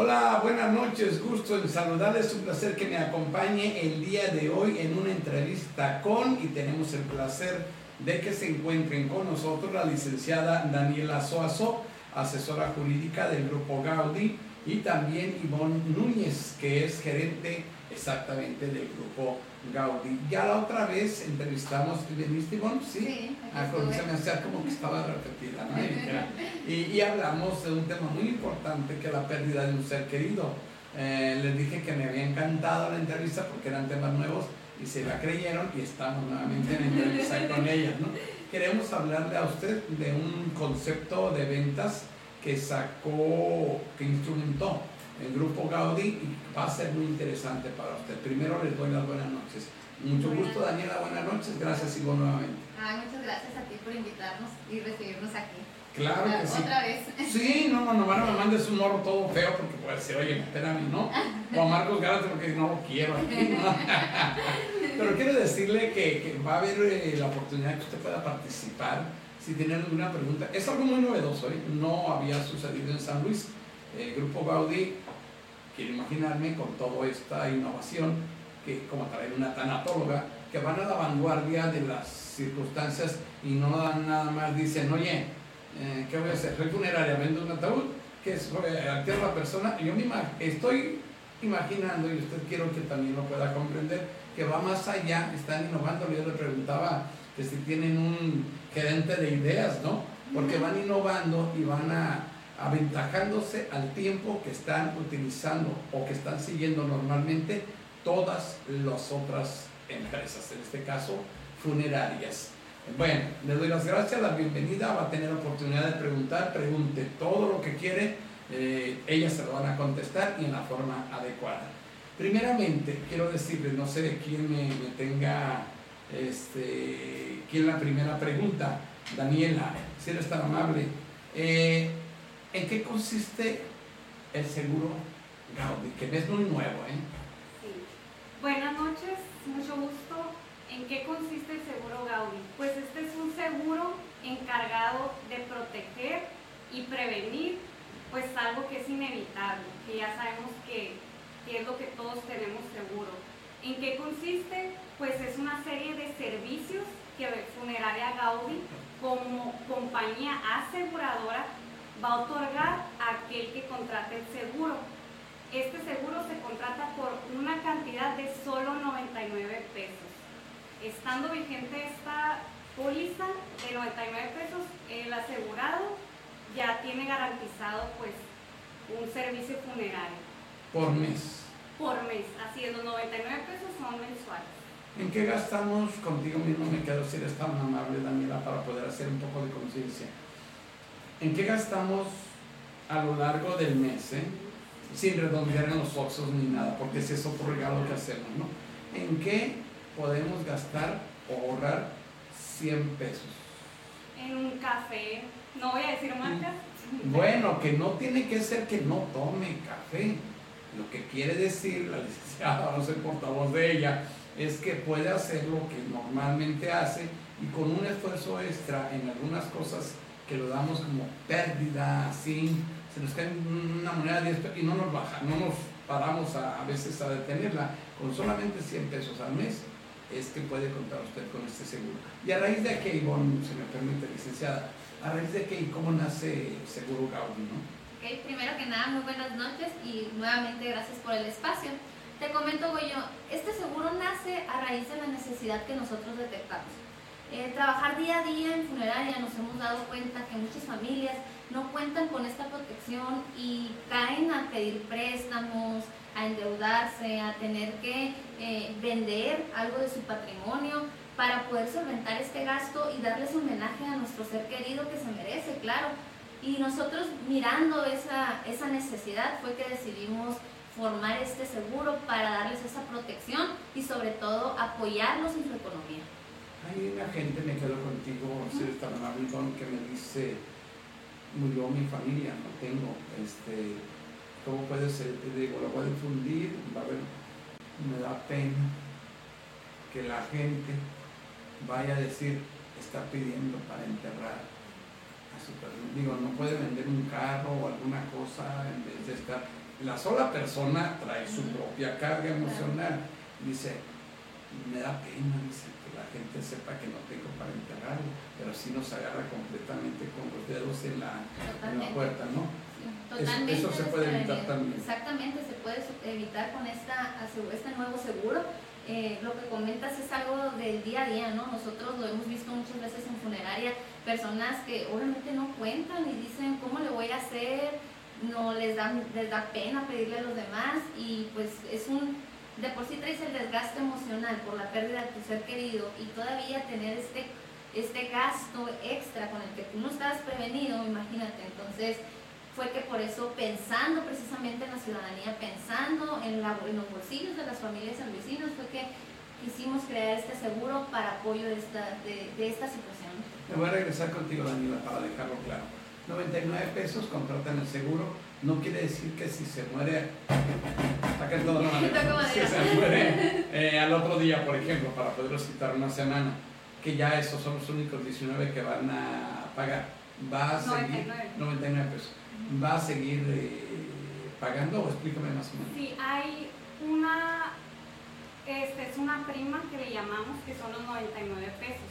Hola, buenas noches, gusto en saludarles, un placer que me acompañe el día de hoy en una entrevista con y tenemos el placer de que se encuentren con nosotros la licenciada Daniela Soazo, asesora jurídica del Grupo Gaudi, y también Ivonne Núñez, que es gerente exactamente del Grupo Gaudi. Ya la otra vez entrevistamos, ¿veniste Ivonne? Sí. Sí, Ah, se me hacía como que estaba repetida, ¿no? Y hablamos de un tema muy importante que es la pérdida de un ser querido. Eh, les dije que me había encantado la entrevista porque eran temas nuevos y se la creyeron y estamos nuevamente en entrevista con ellas, ¿no? Queremos hablarle a usted de un concepto de ventas que sacó, que instrumentó el grupo Gaudí y va a ser muy interesante para usted. Primero les doy las buenas noches. Mucho Buenas gusto, noches. Daniela, buenas noches. Gracias, Ivo, nuevamente. Ay, muchas gracias a ti por invitarnos y recibirnos aquí. Claro que sí. Otra vez. Sí, no, no, no, no me mandes un morro todo feo porque puede decir, oye, espérame, ¿no? O a Marcos Gárate porque no lo quiero aquí, ¿no? Pero quiero decirle que, que va a haber eh, la oportunidad que usted pueda participar si tiene alguna pregunta. Es algo muy novedoso, ¿eh? No había sucedido en San Luis. El Grupo Gaudí, quiero imaginarme con toda esta innovación, que como traer una tanatóloga, que van a la vanguardia de las circunstancias y no dan nada más, dicen, oye, eh, ¿qué voy a hacer? Soy funeraria, vendo un ataúd, que es eh, la persona. Yo me estoy imaginando, y usted quiero que también lo pueda comprender, que va más allá, están innovando. Yo le preguntaba que si tienen un gerente de ideas, ¿no? Porque van innovando y van a, aventajándose al tiempo que están utilizando o que están siguiendo normalmente todas las otras empresas, en este caso funerarias. Bueno, le doy las gracias, la bienvenida, va a tener oportunidad de preguntar, pregunte todo lo que quiere, eh, ellas se lo van a contestar y en la forma adecuada. Primeramente, quiero decirles, no sé quién me, me tenga, este, quién la primera pregunta, Daniela, si eres tan amable, eh, ¿en qué consiste el seguro Gaudi? Que es muy nuevo, ¿eh? Sí. Buenas noches, mucho gusto. ¿En qué consiste el seguro Gaudi? Pues este es un seguro encargado de proteger y prevenir pues algo que es inevitable, que ya sabemos que, que es lo que todos tenemos seguro. ¿En qué consiste? Pues es una serie de servicios que Funeraria Gaudi como compañía aseguradora va a otorgar a aquel que contrate el seguro. Este seguro se contrata por una cantidad de solo 99 pesos. Estando vigente esta póliza de 99 pesos, el asegurado ya tiene garantizado pues un servicio funerario Por mes. por mes. Así es, los 99 pesos son mensuales. ¿En qué gastamos? Contigo mismo me quedo si eres tan amable, Daniela, para poder hacer un poco de conciencia. ¿En qué gastamos a lo largo del mes? eh? Sin redondear en los oxos ni nada, porque ese es otro regalo que hacemos, ¿no? ¿En qué podemos gastar o ahorrar 100 pesos? En un café, no voy a decir marcas. Bueno, que no tiene que ser que no tome café. Lo que quiere decir la licenciada, no soy portavoz de ella, es que puede hacer lo que normalmente hace y con un esfuerzo extra en algunas cosas que lo damos como pérdida, así, se nos cae una moneda de 10 pesos y no nos baja, no nos paramos a, a veces a detenerla. Con solamente 100 pesos al mes es que puede contar usted con este seguro. Y a raíz de que, Ivonne, se me permite, licenciada, a raíz de y cómo nace Seguro Gaudi, ¿no? Ok, primero que nada, muy buenas noches y nuevamente gracias por el espacio. Te comento, Goyo, este seguro nace a raíz de la necesidad que nosotros detectamos. Eh, trabajar día a día en funeraria nos hemos dado cuenta que muchas familias no cuentan con esta protección y caen a pedir préstamos, a endeudarse, a tener que eh, vender algo de su patrimonio para poder solventar este gasto y darles homenaje a nuestro ser querido que se merece, claro. Y nosotros mirando esa, esa necesidad fue que decidimos formar este seguro para darles esa protección y sobre todo apoyarlos en su economía. Hay una gente, me quedo contigo, si eres tan amable, que me dice, murió mi familia, no tengo, este, ¿cómo puede ser? Te digo, lo voy a difundir, va a haber, me da pena que la gente vaya a decir, está pidiendo para enterrar a su persona. Digo, no puede vender un carro o alguna cosa en vez de estar, la sola persona trae su propia carga emocional. Dice, me da pena, dice, la gente sepa que no tengo para enterrarlo, pero sí nos agarra completamente con los dedos en la, en la puerta, ¿no? Totalmente. Eso, eso se puede evitar también. Exactamente, se puede evitar con esta, este nuevo seguro. Eh, lo que comentas es algo del día a día, ¿no? Nosotros lo hemos visto muchas veces en funeraria, personas que obviamente no cuentan y dicen, ¿cómo le voy a hacer? No les da, les da pena pedirle a los demás y pues es un, de por sí traes el desgaste emocional por la pérdida de tu ser querido y todavía tener este, este gasto extra con el que tú no estabas prevenido, imagínate, entonces fue que por eso pensando precisamente en la ciudadanía, pensando en, los bolsillos de las familias vecinos, fue que quisimos crear este seguro para apoyo de esta, de, esta situación. Me voy a regresar contigo, Daniela, para dejarlo claro. 99 pesos contratan el seguro, no quiere decir que si se muere, todo si se muere eh, al otro día, por ejemplo, para poder citar una semana, que ya esos son los únicos 19 que van a pagar, va a seguir 99 pesos. Va a seguir eh, pagando o explícame más o menos. Sí, hay una, este, es una prima que le llamamos que son los 99 pesos,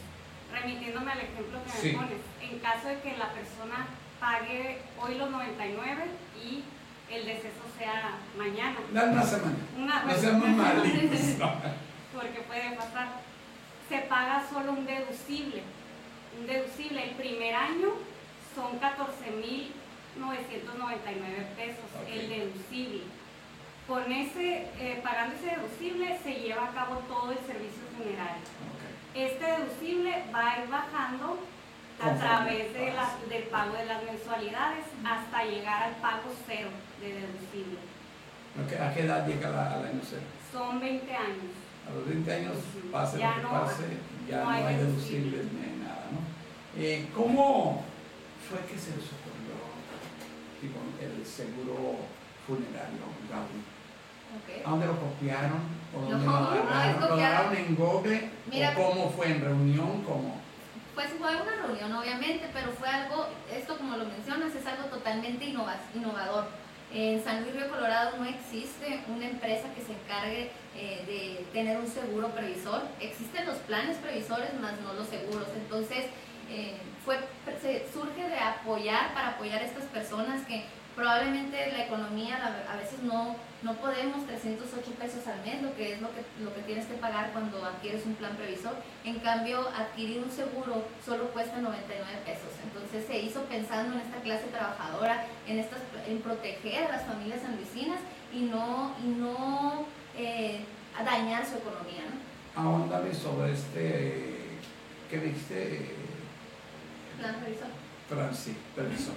remitiéndome al ejemplo que me pones. En caso de que la persona pague hoy los 99 y el deceso sea mañana. una semana. Una, no seamos malitos. Porque puede pasar. Se paga solo un deducible. Un deducible. El primer año son 14 mil 999 pesos, el deducible. Con ese, eh, pagando ese deducible se lleva a cabo todo el servicio funerario. Este deducible va a ir bajando a través de del pago de las mensualidades hasta llegar al pago cero de deducible. ¿A qué edad llega la, al año cero? Son 20 años. A los 20 años pase ya lo que pase, ya no, hay, deducibles ni nada, ¿no? Eh, ¿Cómo fue que se les el seguro funerario, Gaudi. ¿A dónde lo copiaron? ¿O dónde lo agarraron? ¿Lo agarraron en Google? ¿O cómo fue? ¿En reunión? ¿Cómo? Pues fue una reunión, obviamente, pero fue algo, esto como lo mencionas, es algo totalmente innovador. En San Luis Río Colorado no existe una empresa que se encargue eh, de tener un seguro previsor. Existen los planes previsores, más no los seguros. Entonces, eh, fue, se surge de apoyar, para apoyar a estas personas que probablemente la economía a veces no, no podemos 308 pesos al mes, lo que es lo que, lo que tienes que pagar cuando adquieres un plan previsor. En cambio, adquirir un seguro solo cuesta 99 pesos. Entonces se hizo pensando en esta clase trabajadora, en, estas, en proteger a las familias sanluisinas y no, y no eh, dañar su economía. ¿no? Ahondame sobre este, ¿qué viste? Plan previsor. Plan, sí, previsor.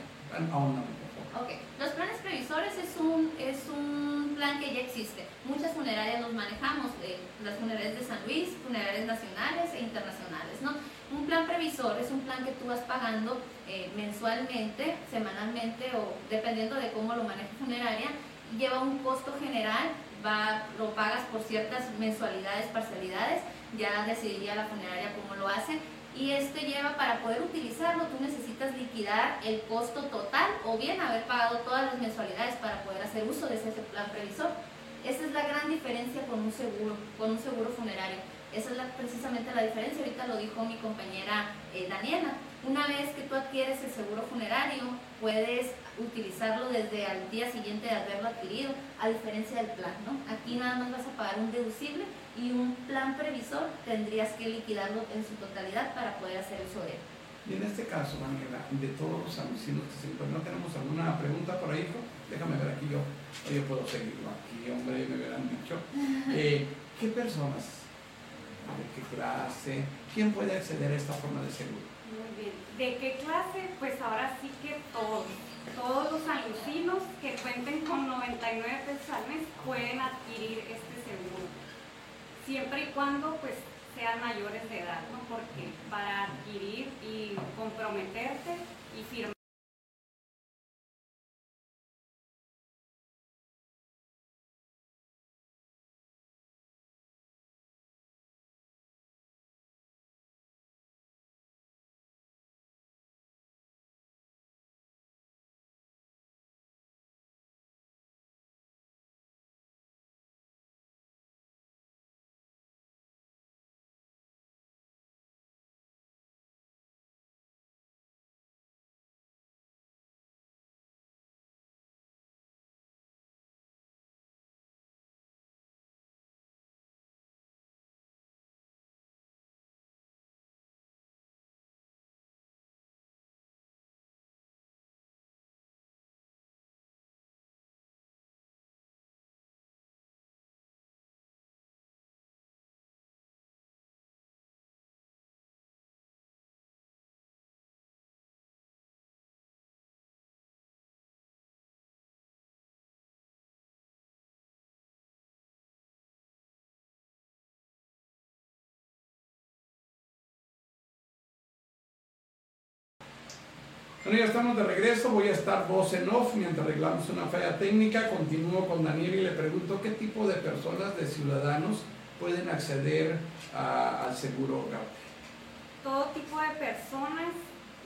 Ok, los planes previsores es un, es un plan que ya existe. Muchas funerarias los manejamos, eh, las funerarias de San Luis, funerarias nacionales e internacionales, ¿no? Un plan previsor es un plan que tú vas pagando eh, mensualmente, semanalmente o dependiendo de cómo lo maneje funeraria, lleva un costo general, va, lo pagas por ciertas mensualidades, parcialidades, ya decidiría la funeraria cómo lo hace y este lleva para poder utilizarlo, tú necesitas liquidar el costo total o bien haber pagado todas las mensualidades para poder hacer uso de ese plan previsor. Esa es la gran diferencia con un seguro, con un seguro funerario. Esa es precisamente la diferencia, ahorita lo dijo mi compañera eh, Daniela. Una vez que tú adquieres el seguro funerario, puedes utilizarlo desde al día siguiente de haberlo adquirido, a diferencia del plan, ¿no? Aquí nada más vas a pagar un deducible y un plan previsor tendrías que liquidarlo en su totalidad para poder hacer uso de él. Y en este caso, Ángela, de todos los anuncios que se ¿no tenemos alguna pregunta por ahí? Déjame ver aquí yo, yo puedo seguirlo aquí, hombre, me hubieran dicho. Eh, ¿Qué personas, de qué clase, quién puede acceder a esta forma de seguro? Muy bien. ¿De qué clase? Pues ahora sí que todos. Todos los alucinos que cuenten con 99 pesos al mes pueden adquirir este. Siempre y cuando pues sean mayores de edad, ¿no? Porque para adquirir y comprometerte y firmar Bueno, ya estamos de regreso, voy a estar voz en off mientras arreglamos una falla técnica. Continúo con Daniel y le pregunto qué tipo de personas, de ciudadanos, pueden acceder al seguro Gaudi. Todo tipo de personas,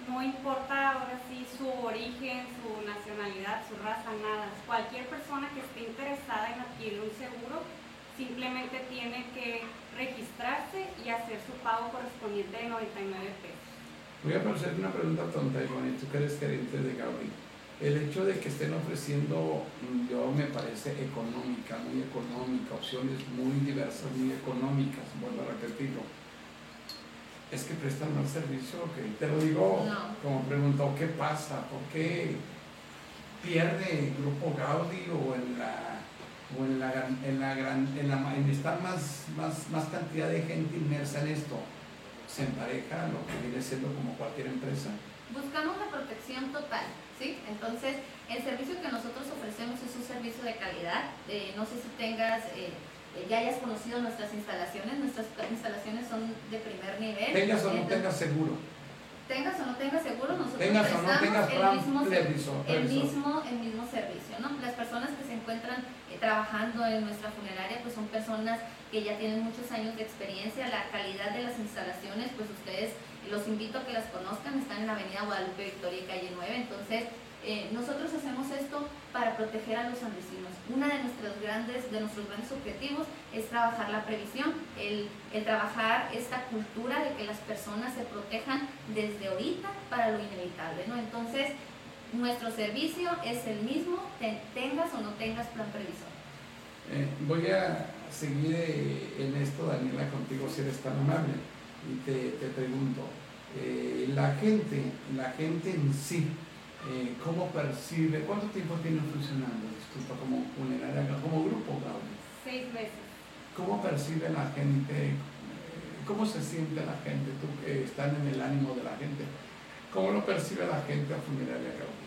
no importa ahora sí su origen, su nacionalidad, su raza, nada. Cualquier persona que esté interesada en adquirir un seguro simplemente tiene que registrarse y hacer su pago correspondiente de 99 pesos. Voy a hacer una pregunta tonta, Ivonne, tú que eres gerente de Gaudi. El hecho de que estén ofreciendo, mm, yo me parece económica, muy económica, opciones muy diversas, muy económicas, vuelvo a repetirlo. Es que prestan mal servicio, que te lo digo como pregunta, ¿qué pasa? ¿Por qué pierde el grupo Gaudi o en la o en la en la gran en la en estar más, más, más cantidad de gente inmersa en esto? Se empareja lo que viene siendo como cualquier empresa? Buscamos la protección total, ¿sí? Entonces, el servicio que nosotros ofrecemos es un servicio de calidad. no sé si tengas, eh, eh, ya hayas conocido nuestras instalaciones. Nuestras instalaciones son de primer nivel. Tengas o no tengas seguro tengas o no tengas seguro, nosotros tengas no tengas el, mismo, el, mismo, el mismo servicio. ¿no? Las personas que se encuentran eh, trabajando en nuestra funeraria pues son personas que ya tienen muchos años de experiencia. La calidad de las instalaciones, pues ustedes los invito a que las conozcan, están en la avenida Guadalupe Victoria y Calle 9, entonces eh, nosotros hacemos esto para proteger a los andesinos. Uno de nuestros grandes, de nuestros grandes objetivos es trabajar la previsión, el, trabajar esta cultura de que las personas se protejan desde ahorita para lo inevitable. ¿no? Entonces, nuestro servicio es el mismo, tengas o no tengas plan previsor. Eh, voy a seguir eh, en esto, Daniela, contigo si eres tan amable. Y te, te pregunto, la gente, la gente en sí, eh, ¿cómo percibe, cuánto tiempo tiene funcionando, disculpa, como funeraria, como grupo, Gabriel? Seis meses. ¿Cómo percibe la gente, eh, cómo se siente la gente, tú que estás en el ánimo de la gente, cómo lo percibe la gente a Funeraria Gaudí?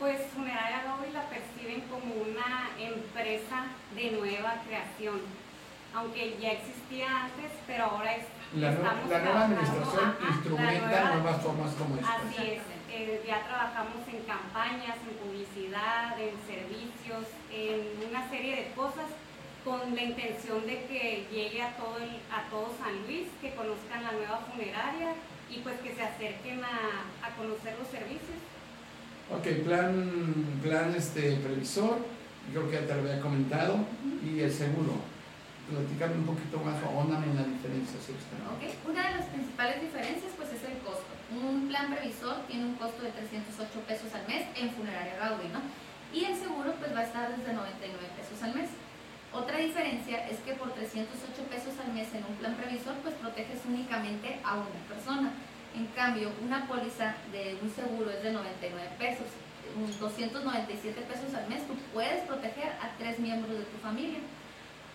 Pues Funeraria Gaudí la perciben como una empresa de nueva creación, aunque ya existía antes, pero ahora es... La, la nueva administración instrumenta nuevas formas como esta. Así es ya trabajamos en campañas, en publicidad, en servicios, en una serie de cosas con la intención de que llegue a todo, a todo San Luis, que conozcan la nueva funeraria y pues que se acerquen a, conocer los servicios. Ok, plan, plan este, previsor, creo que ya te lo había comentado, y el seguro. Platícame un poquito más, ahóndame en la diferencia. ¿sí? Okay. Una de las principales diferencias pues es el costo. Un plan previsor tiene un costo de 308 pesos al mes en funeraria Gaudí, ¿no? Y el seguro pues va a estar desde 99 pesos al mes. Otra diferencia es que por 308 pesos al mes en un plan previsor pues proteges únicamente a una persona. En cambio, una póliza de un seguro es de 99 pesos. 297 pesos al mes tú puedes proteger a tres miembros de tu familia.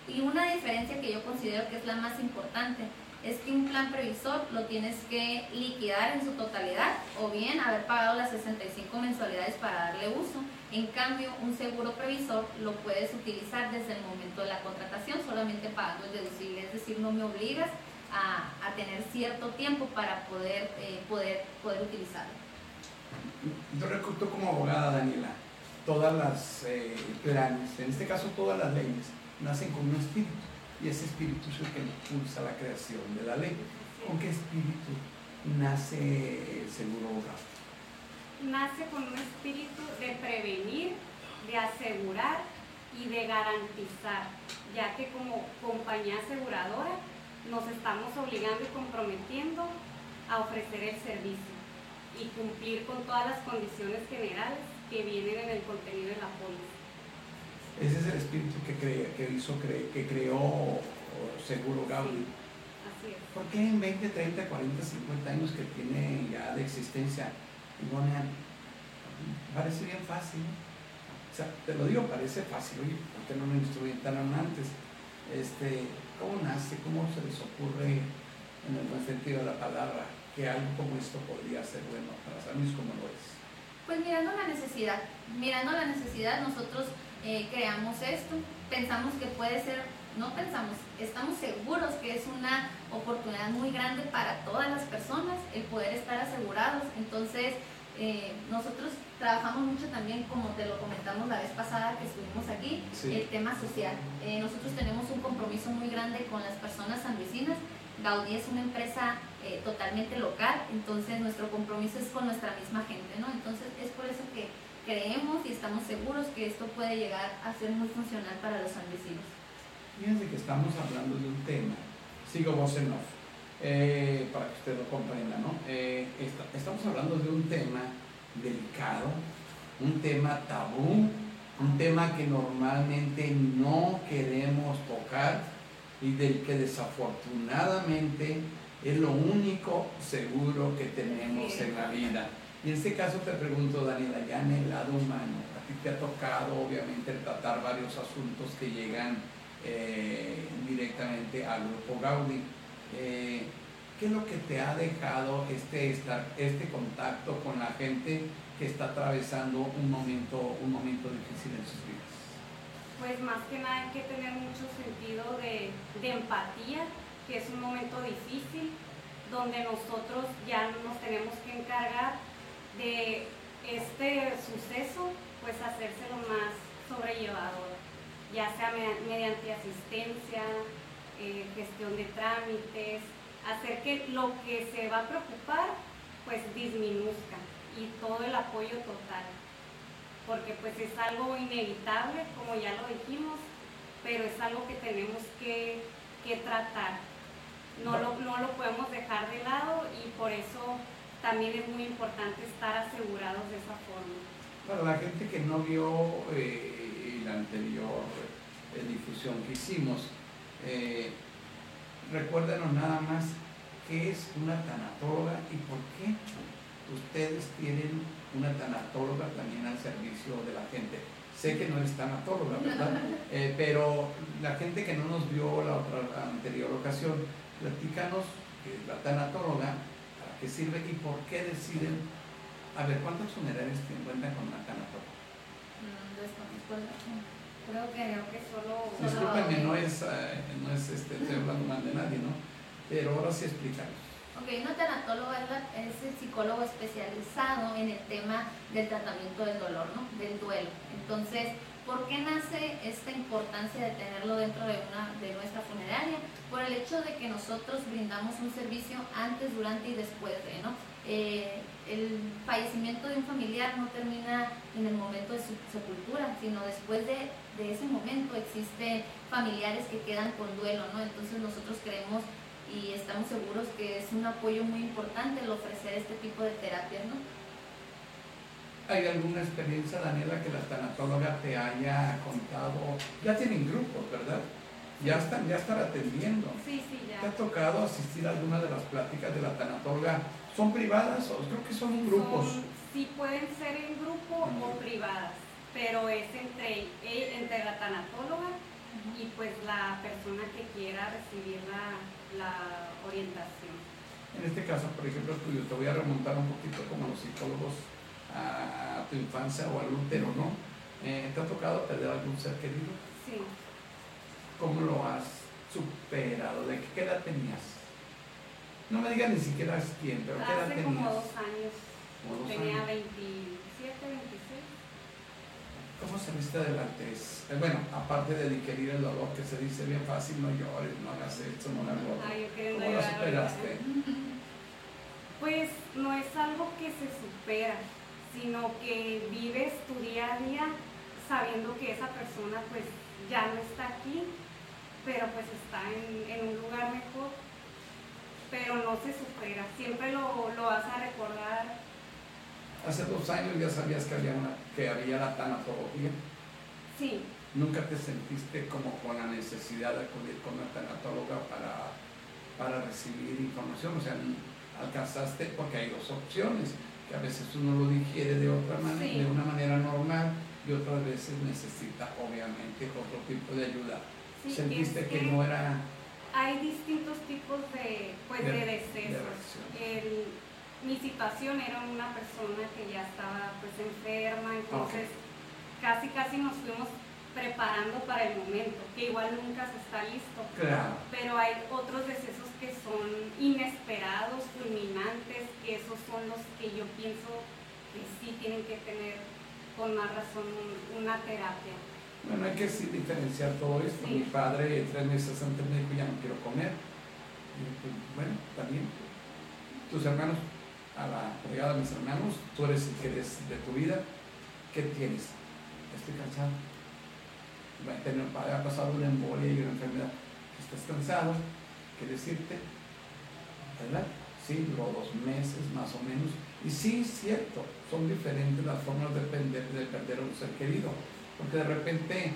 Y una diferencia que yo considero que es la más importante es que un plan previsor lo tienes que liquidar en su totalidad o bien haber pagado las 65 mensualidades para darle uso. En cambio, un seguro previsor lo puedes utilizar desde el momento de la contratación, solamente pagando el deducible, es decir, no me obligas a, tener cierto tiempo para poder, eh, poder, poder utilizarlo. Yo recuerdo como abogada, Daniela, todas las eh, planes, en este caso todas las leyes, nacen con un espíritu y ese espíritu es el que impulsa la creación de la ley. ¿Con qué espíritu nace el seguro hogar? Nace con un espíritu de prevenir, de asegurar y de garantizar, ya que como compañía aseguradora nos estamos obligando y comprometiendo a ofrecer el servicio y cumplir con todas las condiciones generales que vienen en el contenido de la póliza. Ese es el espíritu que, que, hizo, que creó Seguro es. ¿Por qué en 20, 30, 40, 50 años que tiene ya de existencia, no parece bien fácil? O sea, te lo digo, parece fácil. Oye, ¿por qué no lo instrumentaron antes? Este, ¿Cómo nace? ¿Cómo se les ocurre, en el buen sentido de la palabra, que algo como esto podría ser bueno para San Luis como lo es? Pues mirando la necesidad, mirando la necesidad nosotros eh, creamos esto, pensamos que puede ser, no pensamos, estamos seguros que es una oportunidad muy grande para todas las personas el poder estar asegurados. Entonces, Eh, nosotros trabajamos mucho también, como te lo comentamos la vez pasada que estuvimos aquí, el tema social. Eh, nosotros tenemos un compromiso muy grande con las personas sanluisinas. Gaudí es una empresa eh, totalmente local, entonces nuestro compromiso es con nuestra misma gente, ¿no? Entonces es por eso que creemos y estamos seguros que esto puede llegar a ser muy funcional para los sanluisinos. Fíjense que estamos hablando de un tema, sigo vos en off, eh, para que usted lo comprenda, ¿no? Eh, estamos hablando de un tema delicado, un tema tabú, un tema que normalmente no queremos tocar y del que desafortunadamente es lo único seguro que tenemos en la vida. Y en este caso te pregunto, Daniela, ya en el lado humano, a ti te ha tocado obviamente tratar varios asuntos que llegan eh, directamente al grupo Gaudi. Eh, ¿Qué es lo que te ha dejado este, este contacto con la gente que está atravesando un momento, un momento difícil en sus vidas? Pues más que nada hay que tener mucho sentido de, de empatía, que es un momento difícil, donde nosotros ya nos tenemos que encargar de este suceso, pues hacérselo más sobrellevador ya sea mediante asistencia, eh, gestión de trámites, hacer que lo que se va a preocupar pues disminuzca y todo el apoyo total, porque pues es algo inevitable, como ya lo dijimos, pero es algo que tenemos que, tratar. No lo, no lo podemos dejar de lado y por eso también es muy importante estar asegurados de esa forma. Para la gente que no vio eh, anterior eh, difusión que hicimos. Eh, recuérdenos nada más qué es una tanatóloga y por qué ustedes tienen una tanatóloga también al servicio de la gente. Sé que no es tanatóloga, ¿verdad? Eh, pero la gente que no nos vio la, otra, anterior ocasión, platícanos que la tanatóloga, qué sirve y por qué deciden, a ver, ¿cuántos funerarios te encuentran con una tanatóloga? Creo que, creo que solo... Discúlpenme, no es, eh, no es este, estoy hablando mal de nadie, ¿no? Pero ahora sí explícanos. Ok, una tanatóloga es el psicólogo especializado en el tema del tratamiento del dolor, ¿no? Del duelo. Entonces, ¿por qué nace esta importancia de tenerlo dentro de, una, de nuestra funeraria? Por el hecho de que nosotros brindamos un servicio antes, durante y después de, ¿no? Eh, el fallecimiento de un familiar no termina en el momento de su sepultura, sino después de, ese momento existen familiares que quedan con duelo, ¿no? Entonces nosotros creemos y estamos seguros que es un apoyo muy importante el ofrecer este tipo de terapias, ¿no? ¿Hay alguna experiencia, Daniela, que la tanatóloga te haya contado? Ya tienen grupos, ¿verdad? Ya están, ya están atendiendo. Sí, sí, ya. ¿Te ha tocado asistir a alguna de las pláticas de la tanatóloga ¿Son privadas o creo que son grupos? sí pueden ser en grupo o privadas, pero es entre, e, entre la tanatóloga y pues la persona que quiera recibir la, orientación. En este caso, por ejemplo, tuyo, te voy a remontar un poquito como los psicólogos a, tu infancia o al útero, ¿no? Eh, ¿Te ha tocado perder algún ser querido? Sí. ¿Cómo lo has superado? ¿De qué edad tenías? No me digas ni siquiera quién, pero ¿qué edad tenías? Hace como dos años. Tenía 27, 26. ¿Cómo saliste adelante? Eh, bueno, aparte de digerir el dolor, que se dice bien fácil, no llores, no hagas esto, no hagas lo ¿Cómo lo superaste? Pues no es algo que se supera, sino que vives tu día a día sabiendo que esa persona pues ya no está aquí, pero pues está en, en un lugar mejor pero no se supera, siempre lo, lo vas a recordar. Hace dos años ya sabías que había, una, que había la tanatología. Sí. ¿Nunca te sentiste como con la necesidad de acudir con una tanatóloga para, para recibir información? O sea, alcanzaste, porque hay dos opciones, que a veces uno lo digiere de otra manera, de una manera normal, y otras veces necesita obviamente otro tipo de ayuda. ¿Sentiste que no era hay distintos tipos de, pues, de, decesos. mi situación era una persona que ya estaba pues enferma, entonces casi casi nos fuimos preparando para el momento, que igual nunca se está listo. Pero hay otros decesos que son inesperados, fulminantes, que esos son los que yo pienso que sí tienen que tener con más razón una terapia. Bueno, hay que diferenciar todo esto. Mi padre tres meses antes me dijo, ya no quiero comer. Y pues, bueno, también. Tus hermanos, a la llegada de mis hermanos, tú eres el que eres de tu vida. ¿Qué tienes? Estoy cansado. Ha pasado una embolia y una enfermedad. Estás cansado, ¿qué decirte? ¿Verdad? Sí, dos meses más o menos. Y sí, cierto, son diferentes las formas de, perder, de perder a un ser querido porque de repente,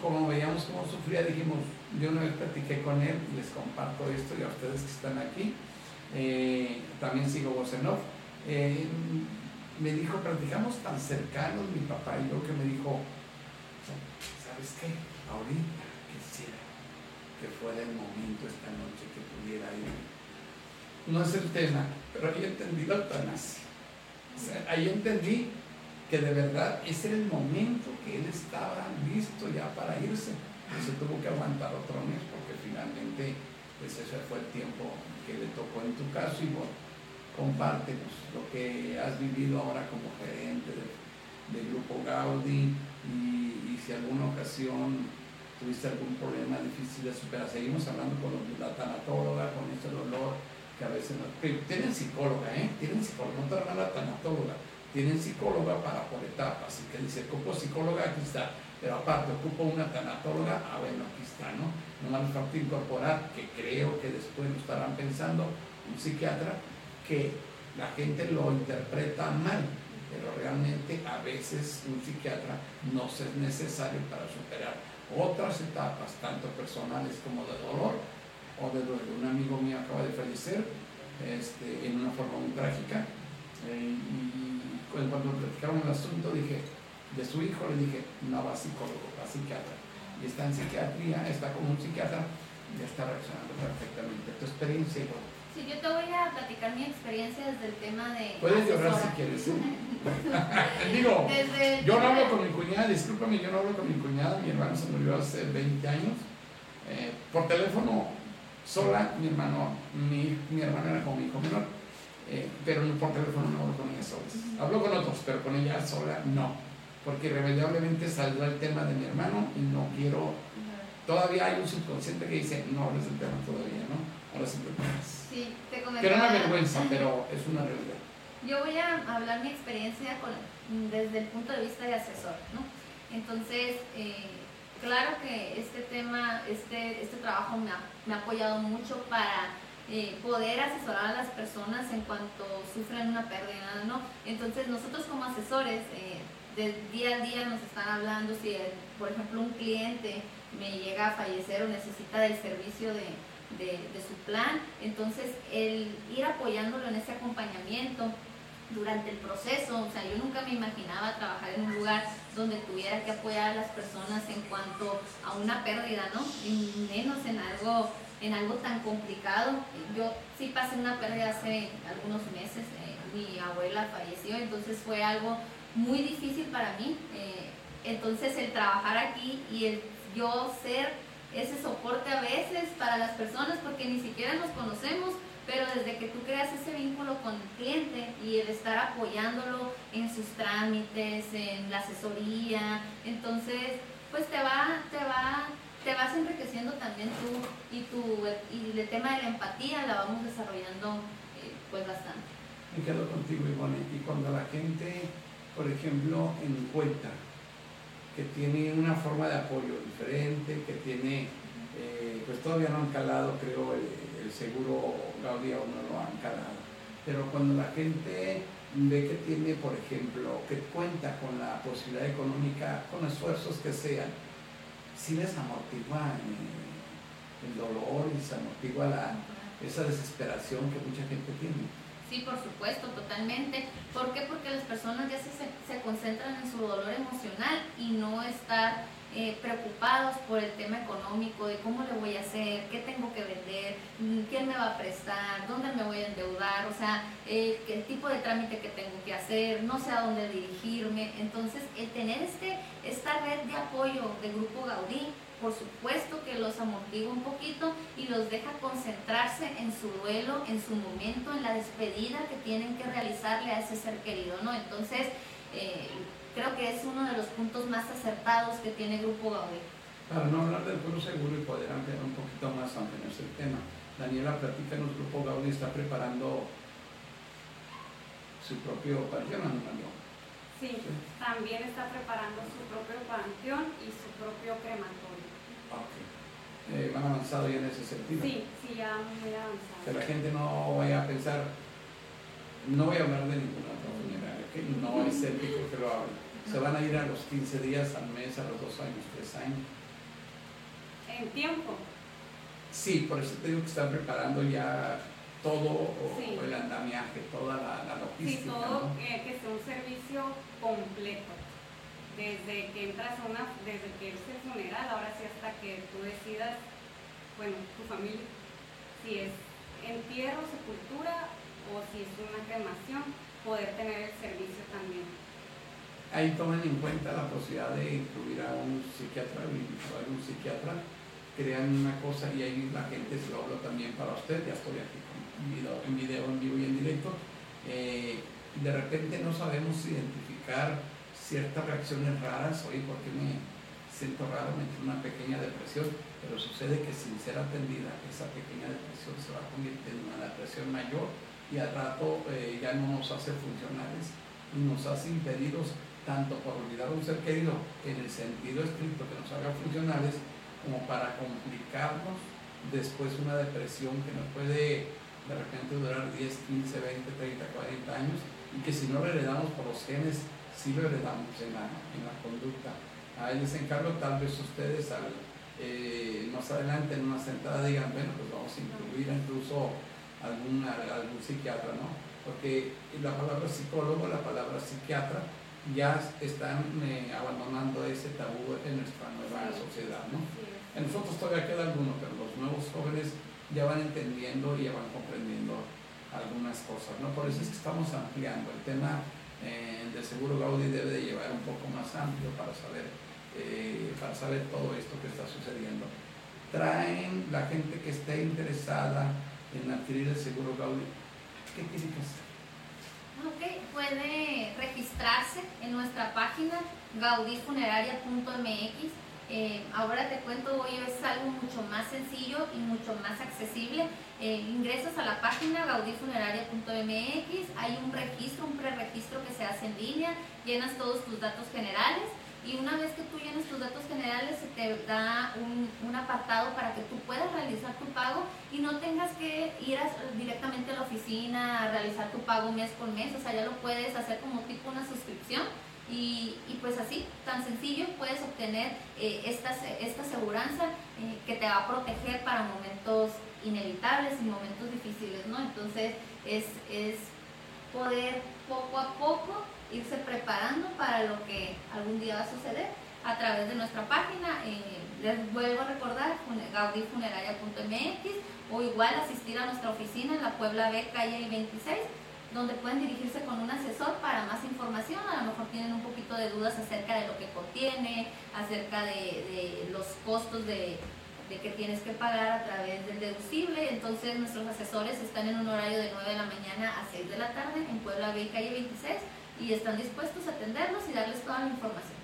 como veíamos cómo sufría, dijimos, yo una vez platiqué con él les comparto esto y a ustedes que están aquí, eh, también sigo voz en off, eh, me dijo, platicamos tan cercanos mi papá y yo que me dijo, ¿sabes qué? Ahorita que fuera el momento esta noche que pudiera ir. No es el tema, pero ahí entendí la eutanasia. ahí entendí que de verdad ese era el momento que él estaba listo ya para irse. Y se tuvo que aguantar otro mes porque finalmente pues ese fue el tiempo que le tocó en tu caso y bueno, compártenos lo que has vivido ahora como gerente del Grupo Gaudi y, si alguna ocasión tuviste algún problema difícil de superar. Seguimos hablando con la tanatóloga, con ese dolor que a veces no... Tienen psicóloga, ¿eh? Tienen psicóloga, no la tanatóloga tienen psicóloga para por etapas, y que dice, ocupo psicóloga, aquí está, pero aparte ocupo una tanatóloga, ah bueno, aquí está, ¿no? No me falta incorporar, que creo que después lo estarán pensando, un psiquiatra, que la gente lo interpreta mal, realmente a veces un psiquiatra no es necesario para superar otras etapas, tanto personales como de dolor, o de dolor. Un amigo mío acaba de fallecer este, en una forma muy trágica, eh, y cuando platicaron el asunto, dije, de su hijo, le dije, no va a psicólogo, va a psiquiatra. Y está en psiquiatría, está con un psiquiatra, y está reaccionando perfectamente. Tu experiencia. Sí, yo te voy a platicar mi experiencia desde el tema de. Puedes llorar si quieres. ¿eh? Digo, yo no hablo con mi cuñada, discúlpame, yo no hablo con mi cuñada, mi hermano se murió hace 20 años. Eh, por teléfono, sola, mi hermano, mi, mi hermano era como mi hijo menor eh, pero por teléfono no hablo con ella sola. Hablo con otros, pero con ella sola no, porque irremediablemente saldrá el tema de mi hermano y no quiero. Todavía hay un subconsciente que dice, no hables del tema todavía, ¿no? Ahora siempre Sí, te Que era una vergüenza, pero es una realidad. Yo voy a hablar mi experiencia con, desde el punto de vista de asesor, ¿no? Entonces, eh, claro que este tema, este, este trabajo me ha, apoyado mucho para eh, poder asesorar a las personas en cuanto sufren una pérdida, ¿no? Entonces nosotros como asesores, eh, de día a día nos están hablando si, eh, por ejemplo, un cliente me llega a fallecer o necesita del servicio de, de, su plan, entonces el ir apoyándolo en ese acompañamiento durante el proceso, o sea, yo nunca me imaginaba trabajar en un lugar donde tuviera que apoyar a las personas en cuanto a una pérdida, ¿no? Y menos en algo en algo tan complicado. Yo sí pasé una pérdida hace algunos meses, eh, mi abuela falleció, entonces fue algo muy difícil para mí. Eh, entonces el trabajar aquí y el yo ser ese soporte a veces para las personas, porque ni siquiera nos conocemos, pero desde que tú creas ese vínculo con el cliente y el estar apoyándolo en sus trámites, en la asesoría, entonces pues te va, te va te vas enriqueciendo también tú y, tu, y el tema de la empatía la vamos desarrollando eh, pues bastante. Me quedo contigo, Ivonne. Y cuando la gente, por ejemplo, encuentra que tiene una forma de apoyo diferente, que tiene, eh, pues todavía no han calado, creo, el, seguro Gaudia o no lo han calado. Pero cuando la gente ve que tiene, por ejemplo, que cuenta con la posibilidad económica, con esfuerzos que sean, sí les amortigua el, dolor y se amortigua la, esa desesperación que mucha gente tiene. Sí, por supuesto, totalmente. ¿Por qué? Porque las personas ya se, se concentran en su dolor emocional y no estar eh, preocupados por el tema económico, de cómo le voy a hacer, qué tengo que vender, mm, quién me va a prestar, dónde me voy a endeudar, o sea, eh, el tipo de trámite que tengo que hacer, no sé a dónde dirigirme. Entonces, el tener este, esta red de apoyo de Grupo Gaudí, por supuesto que los amortigua un poquito y los deja concentrarse en su duelo, en su momento, en la despedida que tienen que realizarle a ese ser querido, ¿no? Entonces, eh, creo que es uno de los puntos más acertados que tiene Grupo Gaudí. Para no hablar del pueblo seguro y poder ampliar un poquito más, aunque no es el tema, Daniela platica en el Grupo Gaudí está preparando su propio panteón, Sí, sí, también está preparando su propio panteón y su propio crematorio. Okay. Eh, ¿Van avanzado ya en ese sentido? Sí, sí, ya muy avanzado. Que la gente no vaya a pensar, no voy a hablar de ninguna otra funeraria, que no es ético que lo hable. Se van a ir a los 15 días, al mes, a los dos años, tres años. ¿En tiempo? Sí, por eso te digo que están preparando ya todo el andamiaje, toda la, la logística. Sí, todo que sea un servicio completo. Desde que entras a una, desde que es el funeral, ahora sí hasta que tú decidas, bueno, tu familia, si es entierro, sepultura o si es una cremación, poder tener el servicio también. Ahí tomen en cuenta la posibilidad de incluir a un psiquiatra, a un psiquiatra, crean una cosa y ahí la gente se lo habla también para usted, ya estoy aquí en video en vivo y en directo, eh, de repente no sabemos identificar ciertas reacciones raras, oye, ¿por qué me siento raro? Me una pequeña depresión, pero sucede que sin ser atendida, esa pequeña depresión se va a convertir en una depresión mayor y al rato eh, ya no nos hace funcionales y nos hace impedidos tanto por olvidar un ser querido en el sentido estricto que nos haga funcionales, como para complicarnos después una depresión que nos puede de repente durar 10, 15, 20, 30, 40 años y que si no lo heredamos por los genes, sí lo heredamos en la, en la conducta. Ahí les encargo, tal vez ustedes eh, más adelante en una sentada digan, bueno, pues vamos a incluir incluso algún, algún psiquiatra, ¿no? Porque la palabra psicólogo, la palabra psiquiatra, ya están eh, abandonando ese tabú en nuestra nueva sociedad, ¿no? En nosotros todavía queda alguno, pero los nuevos jóvenes ya van entendiendo y ya van comprendiendo algunas cosas, ¿no? Por eso es que estamos ampliando. El tema eh, del seguro Gaudi debe de llevar un poco más amplio para saber, eh, para saber todo esto que está sucediendo. Traen la gente que esté interesada en adquirir el seguro Gaudi. ¿Qué tiene que hacer? Ok, puede registrarse en nuestra página gaudifuneraria.mx eh, ahora te cuento hoy es algo mucho más sencillo y mucho más accesible. Eh, ingresas a la página gaudifuneraria.mx, hay un registro, un preregistro que se hace en línea, llenas todos tus datos generales y una vez que tú llenes tus datos generales se te da un, un apartado para que tú puedas realizar tu pago y no tengas que ir directamente a la oficina a realizar tu pago mes con mes, o sea, ya lo puedes hacer como tipo una suscripción y, pues así, tan sencillo, puedes obtener eh, esta, esta aseguranza eh, que te va a proteger para momentos inevitables y momentos difíciles, ¿no? Entonces es, es poder poco a poco irse preparando para lo que algún día va a suceder a través de nuestra página. Eh, les vuelvo a recordar, gaudifuneraria.mx o igual asistir a nuestra oficina en la Puebla B, calle 26 donde pueden dirigirse con un asesor para más información. A lo mejor tienen un poquito de dudas acerca de lo que contiene, acerca de, los costos de, que tienes que pagar a través del deducible. Entonces nuestros asesores están en un horario de 9 de la mañana a 6 de la tarde en Puebla Bay, calle 26, y están dispuestos a atenderlos y darles toda la información.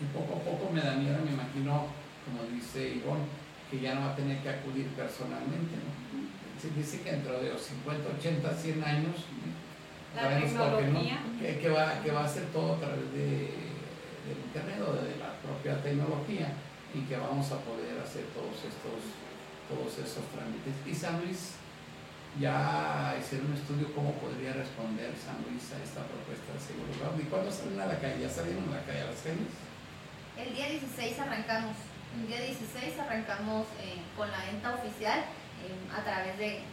Y poco a poco me da miedo, me imagino, como dice Ivonne, que ya no va a tener que acudir personalmente, ¿no? Se dice que dentro de los 50, 80, 100 años la tecnología. que, va, que va a ser todo a través de, del internet o de la propia tecnología y que vamos a poder hacer todos estos, todos esos trámites. Y San Luis ya hicieron un estudio cómo podría responder San Luis a esta propuesta de seguro ¿Y cuándo salen a la calle? ¿Ya salieron a la calle a las calles? El día 16 arrancamos. El día 16 arrancamos eh, con la venta oficial eh, a través de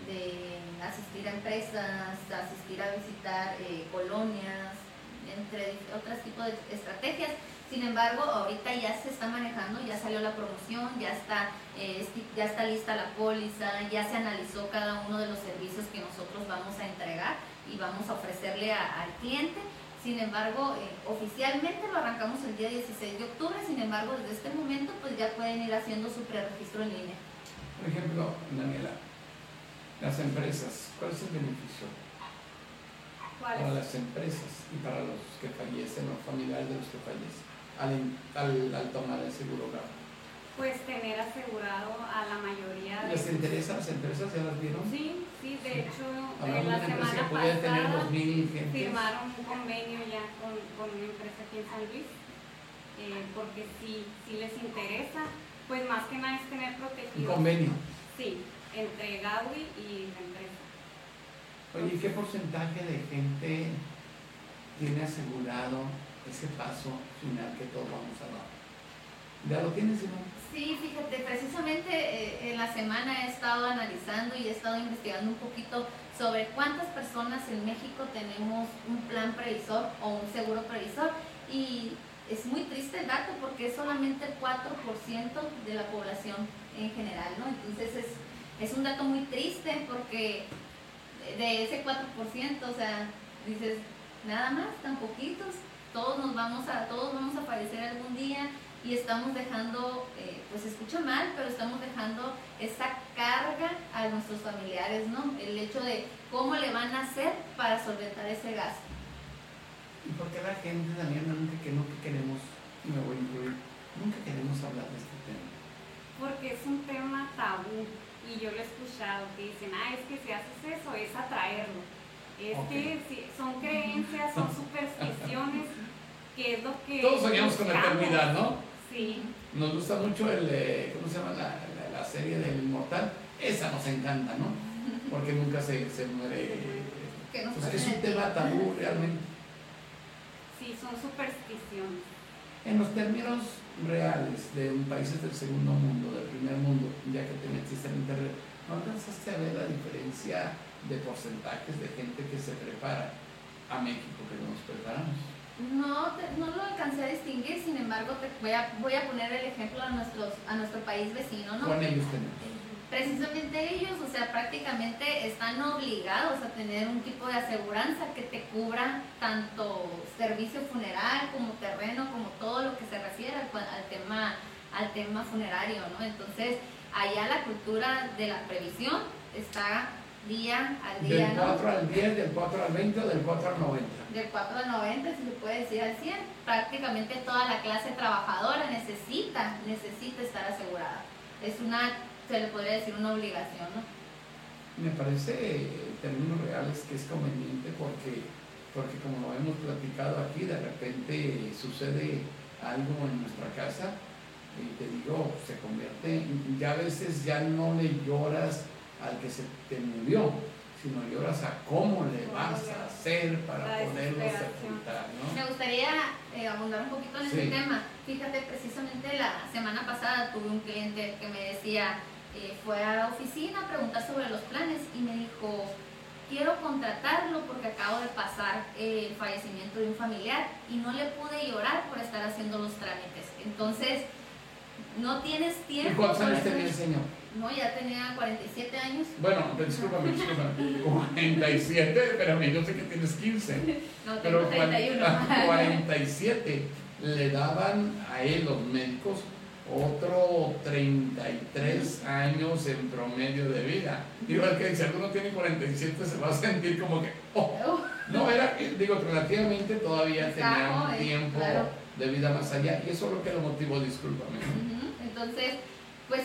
asistir a empresas, asistir a visitar eh, colonias, entre otros tipos de estrategias. Sin embargo, ahorita ya se está manejando, ya salió la promoción, ya está, eh, ya está lista la póliza, ya se analizó cada uno de los servicios que nosotros vamos a entregar y vamos a ofrecerle al cliente. Sin embargo, eh, oficialmente lo arrancamos el día 16 de octubre, sin embargo, desde este momento pues ya pueden ir haciendo su preregistro en línea. Por ejemplo, Daniela, las empresas, ¿cuál es el beneficio? Para las empresas y para los que fallecen, los familiares de los que fallecen, al, tomar el seguro grave. Pues tener asegurado a la mayoría de... ¿Les interesa a las empresas? ¿Ya las vieron? Sí, sí, de hecho, en la semana pasada firmaron un convenio ya con, con, una empresa aquí en San Luis, eh, porque si, si les interesa, pues más que nada es tener protegido. ¿Un convenio? Sí, entre Gaui y la empresa. Oye, ¿qué porcentaje de gente tiene asegurado ese paso final que todos vamos a dar? ¿Ya lo tienes, Simón? Sí, fíjate, precisamente eh, en la semana he estado analizando y he estado investigando un poquito sobre cuántas personas en México tenemos un plan previsor o un seguro previsor y es muy triste el dato porque es solamente el 4% de la población en general, ¿no? Entonces es, es un dato muy triste porque de ese 4%, o sea, dices, nada más, tan poquitos, todos nos vamos a, todos vamos a fallecer algún día y estamos dejando, eh, pues escucha mal, pero estamos dejando esa carga a nuestros familiares, ¿no? El hecho de cómo le van a hacer para solventar ese gasto. ¿Y por qué la gente también nunca, que nunca queremos, y me voy a incluir, nunca queremos hablar de este tema? Porque es un tema tabú y yo lo he escuchado que dicen, ah, es que si haces eso es atraerlo. Es que son creencias, son supersticiones, que es lo que... Todos soñamos con la eternidad, ¿no? Sí. Nos gusta mucho el, eh, ¿cómo se llama la, la, serie del inmortal? Esa nos encanta, ¿no? Porque nunca se, se muere. Pues es un tema tabú realmente. Sí, son supersticiones. En los términos reales de países del segundo mundo, del primer mundo, ya que te metiste en internet, ¿no alcanzaste a ver la diferencia de porcentajes de gente que se prepara a México que nos preparamos? No, no lo alcancé a distinguir, sin embargo, te voy, a, voy a poner el ejemplo a, nuestros, a nuestro país vecino, ¿no? Con ellos tenemos precisamente ellos, o sea, prácticamente están obligados a tener un tipo de aseguranza que te cubra tanto servicio funeral como terreno, como todo lo que se refiere al, tema, al tema funerario, ¿no? Entonces, allá la cultura de la previsión está día al día, Del 4 al 10, del 4 al 20 o del 4 al 90. Del 4 al 90, si se puede decir al 100. Prácticamente toda la clase trabajadora necesita, necesita estar asegurada. Es una se le podría decir una obligación, ¿no? Me parece, en términos reales, que es conveniente porque, porque como lo hemos platicado aquí, de repente sucede algo en nuestra casa y te digo, se convierte, ya a veces ya no le lloras al que se te murió, sino lloras a cómo le vas a hacer para poderlo sepultar. ¿no? Me gustaría eh, abundar un poquito en ese tema. Fíjate, precisamente la semana pasada tuve un cliente que me decía, eh, fue a la oficina a preguntar sobre los planes y me dijo, quiero contratarlo porque acabo de pasar el fallecimiento de un familiar y no le pude llorar por estar haciendo los trámites. Entonces, no tienes tiempo. ¿Y cuántos años tenía el señor? No, ya tenía 47 años. Bueno, discúlpame, discúlpame. 47, pero yo sé que tienes 15. No, tengo pero 31. 47 le daban a él los médicos otro 33 años en promedio de vida. Digo, que si alguno tiene 47 se va a sentir como que, oh, no, era, digo, relativamente todavía tenía un tiempo de vida más allá y eso es lo que lo motivó, discúlpame. Entonces, pues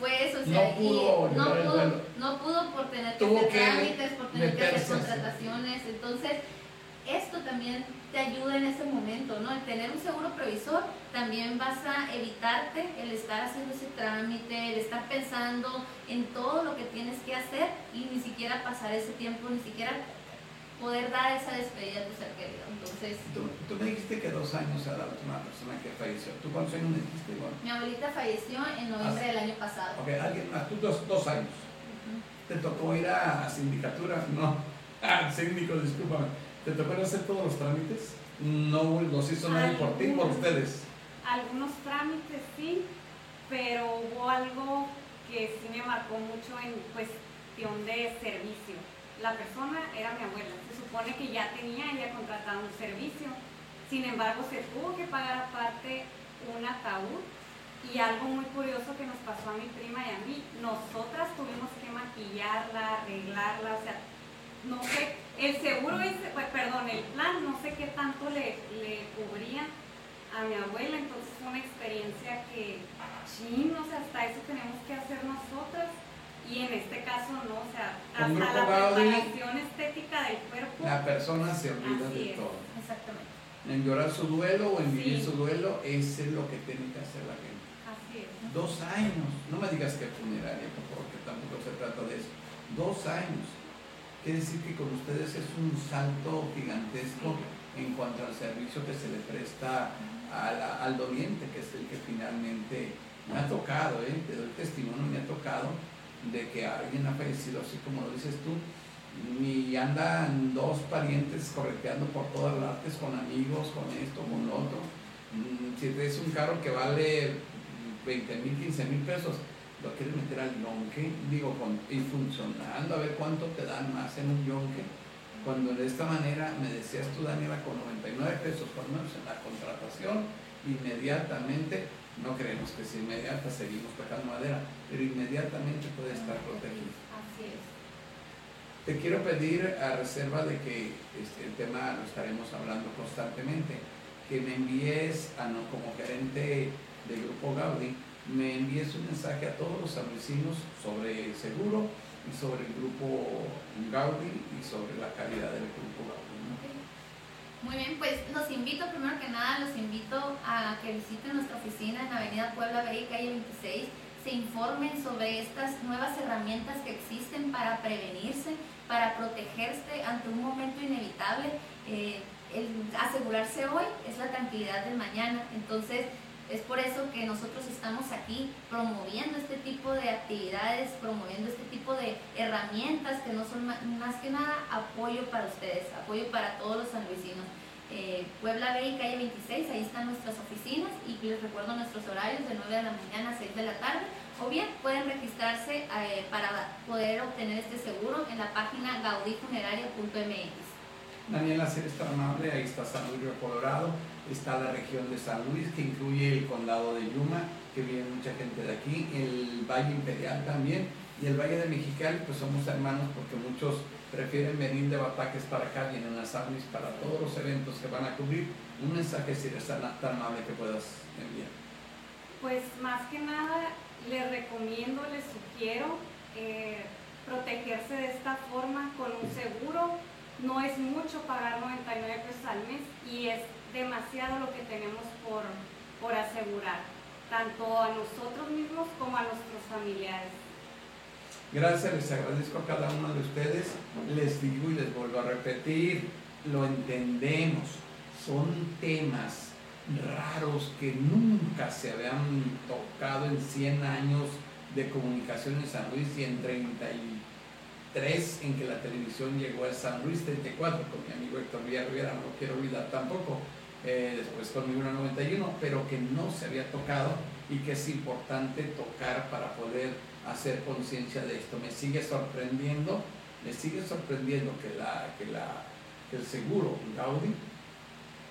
fue eso, no, pudo, no, pudo, no pudo por tener que hacer trámites, por tener que hacer contrataciones, entonces esto también te ayuda en ese momento, ¿no? El tener un seguro previsor también vas a evitarte el estar haciendo ese trámite, el estar pensando en todo lo que tienes que hacer y ni siquiera pasar ese tiempo, ni siquiera poder dar esa despedida a tu ser querido. Entonces, tú, me dijiste que dos años a la última persona que falleció. ¿Tú cuántos años me dijiste igual? Mi abuelita falleció en noviembre del año pasado. Ok, alguien más, tú dos, dos años. ¿Te tocó ir a sindicatura? No. Ah, síndico, discúlpame ¿Te tocó hacer todos los trámites? No los hizo nadie por ti, por ustedes. Algunos trámites sí, pero hubo algo que sí me marcó mucho en cuestión de servicio. La persona era mi abuela. Se supone que ya tenía ella contratado un servicio. Sin embargo, se tuvo que pagar aparte un ataúd y algo muy curioso que nos pasó a mi prima y a mí, nosotras tuvimos que maquillarla, arreglarla, o sea, no sé, el seguro es, pues, perdón, el plan, no sé qué tanto le, le cubría a mi abuela, entonces fue una experiencia que, sí, no sé, hasta eso tenemos que hacer nosotras. Y en este caso no, o sea, hasta la preparación estética del cuerpo. La persona se olvida de todo. Exactamente. En llorar su duelo o en vivir su duelo, eso es lo que tiene que hacer la gente. Así es. Dos años, no me digas que funeraria, porque tampoco se trata de eso. Dos años. Quiere decir que con ustedes es un salto gigantesco en cuanto al servicio que se le presta al doliente, que es el que finalmente me ha tocado, ¿eh? te doy testimonio, me ha tocado de que alguien ha fallecido, así como lo dices tú, y andan dos parientes correteando por todas partes con amigos, con esto, con lo otro. Mm, si es un carro que vale 20 mil, 15 mil pesos, lo quieres meter al yonque, digo, con, y funcionando, a ver cuánto te dan más en un yonque. Cuando de esta manera me decías tú, Daniela, con 99 pesos por menos en la contratación, inmediatamente no creemos que sea inmediata, seguimos tocando madera, pero inmediatamente puede estar protegido. Así es. Te quiero pedir, a reserva de que este, el tema lo estaremos hablando constantemente, que me envíes, a, no, como gerente del Grupo Gaudi, me envíes un mensaje a todos los vecinos sobre el seguro y sobre el Grupo Gaudi y sobre la calidad del Grupo Gaudi. Muy bien, pues los invito, primero que nada, los invito a que visiten nuestra oficina en Avenida Puebla Bella, calle 26, se informen sobre estas nuevas herramientas que existen para prevenirse, para protegerse ante un momento inevitable. Eh, el asegurarse hoy es la tranquilidad del mañana. Entonces, es por eso que nosotros estamos aquí promoviendo este tipo de actividades, promoviendo este tipo de herramientas que no son más que nada apoyo para ustedes, apoyo para todos los sanluisinos. Eh, Puebla Bay, calle 26, ahí están nuestras oficinas y les recuerdo nuestros horarios de 9 de la mañana a 6 de la tarde o bien pueden registrarse eh, para poder obtener este seguro en la página gaudifuneraria.mx. Daniela, si eres tan amable, ahí está San Luis Colorado, está la región de San Luis, que incluye el condado de Yuma, que viene mucha gente de aquí, el Valle Imperial también, y el Valle de Mexicali, pues somos hermanos porque muchos prefieren venir de Bataques para acá, vienen a San Luis para todos los eventos que van a cubrir. Un mensaje, si eres tan, amable, que puedas enviar. Pues más que nada, les recomiendo, les sugiero eh, protegerse de esta forma con un seguro no es mucho pagar 99 pesos al mes y es demasiado lo que tenemos por, por asegurar, tanto a nosotros mismos como a nuestros familiares. Gracias, les agradezco a cada uno de ustedes. Les digo y les vuelvo a repetir, lo entendemos. Son temas raros que nunca se habían tocado en 100 años de comunicación en San Luis y en 30 y 3 en que la televisión llegó a San Luis 34 con mi amigo Héctor Villarreal, no lo quiero olvidar tampoco, eh, después con mi 91, pero que no se había tocado y que es importante tocar para poder hacer conciencia de esto. Me sigue sorprendiendo, me sigue sorprendiendo que, la, que, la, que el seguro Gaudi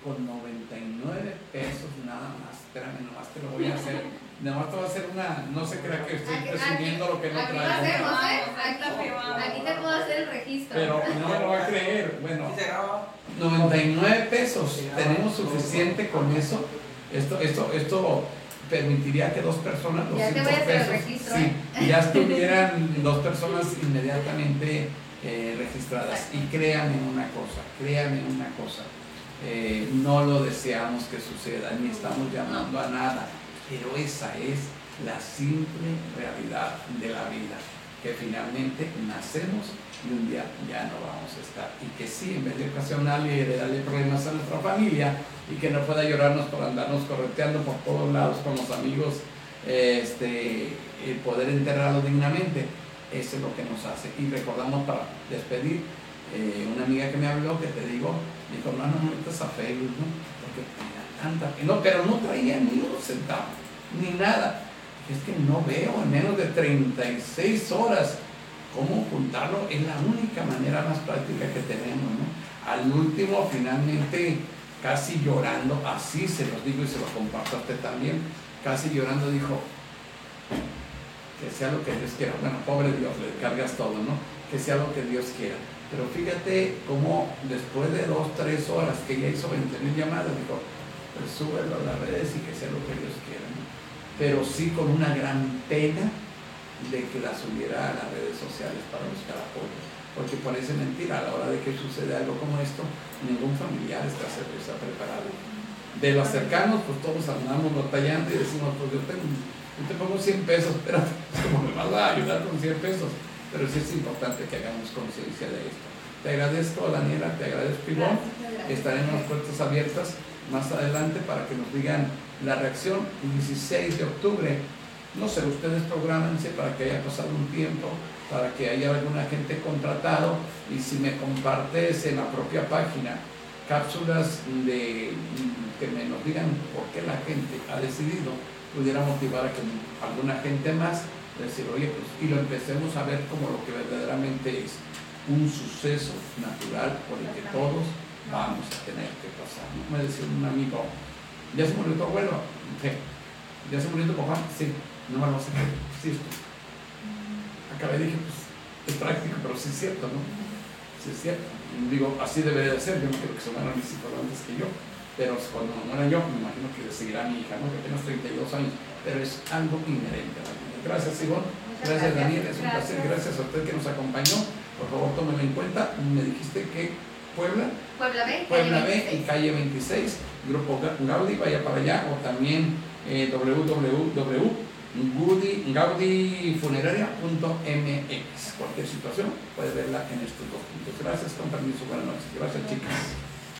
con 99 pesos nada más, espérame, nomás te lo voy a hacer Nada más te voy a hacer una, no se crea que estoy presumiendo lo que no traigo. Aquí, te puedo hacer el registro. Pero no me lo va a creer. Bueno, 99 pesos. Tenemos suficiente con eso. Esto, esto, esto permitiría que dos personas, 200 ya pesos, registro, sí, ¿eh? ya estuvieran dos personas inmediatamente eh, registradas. Y créanme una cosa, créanme una cosa. Eh, no lo deseamos que suceda, ni estamos llamando a nada pero esa es la simple realidad de la vida, que finalmente nacemos y un día ya no vamos a estar. Y que sí, en vez de ocasionarle y de darle problemas a nuestra familia y que no pueda llorarnos por andarnos correteando por todos lados con los amigos, este, poder enterrarlo dignamente, eso es lo que nos hace. Y recordamos para despedir, eh, una amiga que me habló, que te digo, me dijo, no, no metas a Facebook, ¿no? Porque no, pero no traía ni un centavo, ni nada. Es que no veo en menos de 36 horas cómo juntarlo es la única manera más práctica que tenemos, ¿no? Al último, finalmente, casi llorando, así se los digo y se lo comparto a usted también, casi llorando dijo, que sea lo que Dios quiera. Bueno, pobre Dios, le cargas todo, ¿no? Que sea lo que Dios quiera. Pero fíjate cómo después de dos, tres horas que ya hizo 20 mil llamadas, dijo, pues súbelo a las redes y que sea lo que Dios quiera. ¿no? Pero sí con una gran pena de que la subiera a las redes sociales para buscar apoyo. Porque parece mentira, a la hora de que sucede algo como esto, ningún familiar está, está preparado. De los cercanos, pues todos andamos batallando y decimos, pues yo, tengo, yo te pongo 100 pesos, pero ¿cómo me vas a ayudar con 100 pesos? pero sí es importante que hagamos conciencia de esto. Te agradezco, Daniela, te agradezco, Ivonne. Estaremos puertas abiertas más adelante para que nos digan la reacción. El 16 de octubre, no sé, ustedes programense para que haya pasado un tiempo, para que haya alguna gente contratado y si me compartes en la propia página cápsulas de que me nos digan por qué la gente ha decidido, pudiera motivar a que alguna gente más decir, oye, pues, y lo empecemos a ver como lo que verdaderamente es un suceso natural por el que todos vamos a tener que pasar. Me decía un amigo, ¿ya se murió tu abuelo? Sí. ¿Ya se murió tu papá? Sí. No me lo sé. Sí, esto. Acabé y dije, pues es práctico, pero sí es cierto, ¿no? Sí es cierto. Y digo, así debe de ser. Yo no quiero que se mueran mis hijos antes que yo. Pero cuando muera yo, me imagino que seguirá mi hija, ¿no? Que tengo 32 años. Pero es algo inherente a la vida. Gracias, Ivonne. Gracias, Daniel. Es un placer. Gracias a usted que nos acompañó. Por favor, tómelo en cuenta. Me dijiste que Puebla. Puebla B. Puebla B y calle 26. Grupo Gaudi, vaya para allá. O también eh, www.gaudifuneraria.mx. Cualquier situación puede verla en estos dos puntos. Gracias, con permiso. Buenas noches. Gracias, chicas.